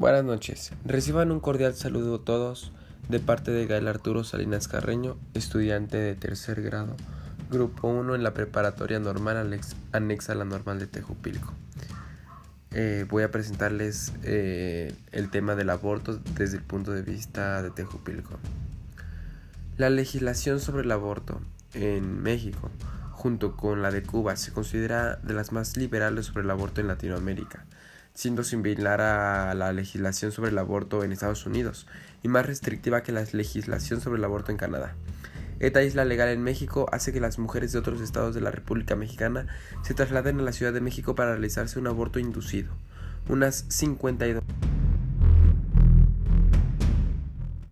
Buenas noches. Reciban un cordial saludo todos de parte de Gael Arturo Salinas Carreño, estudiante de tercer grado, grupo 1 en la preparatoria normal anexa a la normal de Tejupilco. Eh, voy a presentarles eh, el tema del aborto desde el punto de vista de Tejupilco. La legislación sobre el aborto en México, junto con la de Cuba, se considera de las más liberales sobre el aborto en Latinoamérica siendo similar a la legislación sobre el aborto en Estados Unidos y más restrictiva que la legislación sobre el aborto en Canadá. Esta isla legal en México hace que las mujeres de otros estados de la República Mexicana se trasladen a la Ciudad de México para realizarse un aborto inducido. Unas 52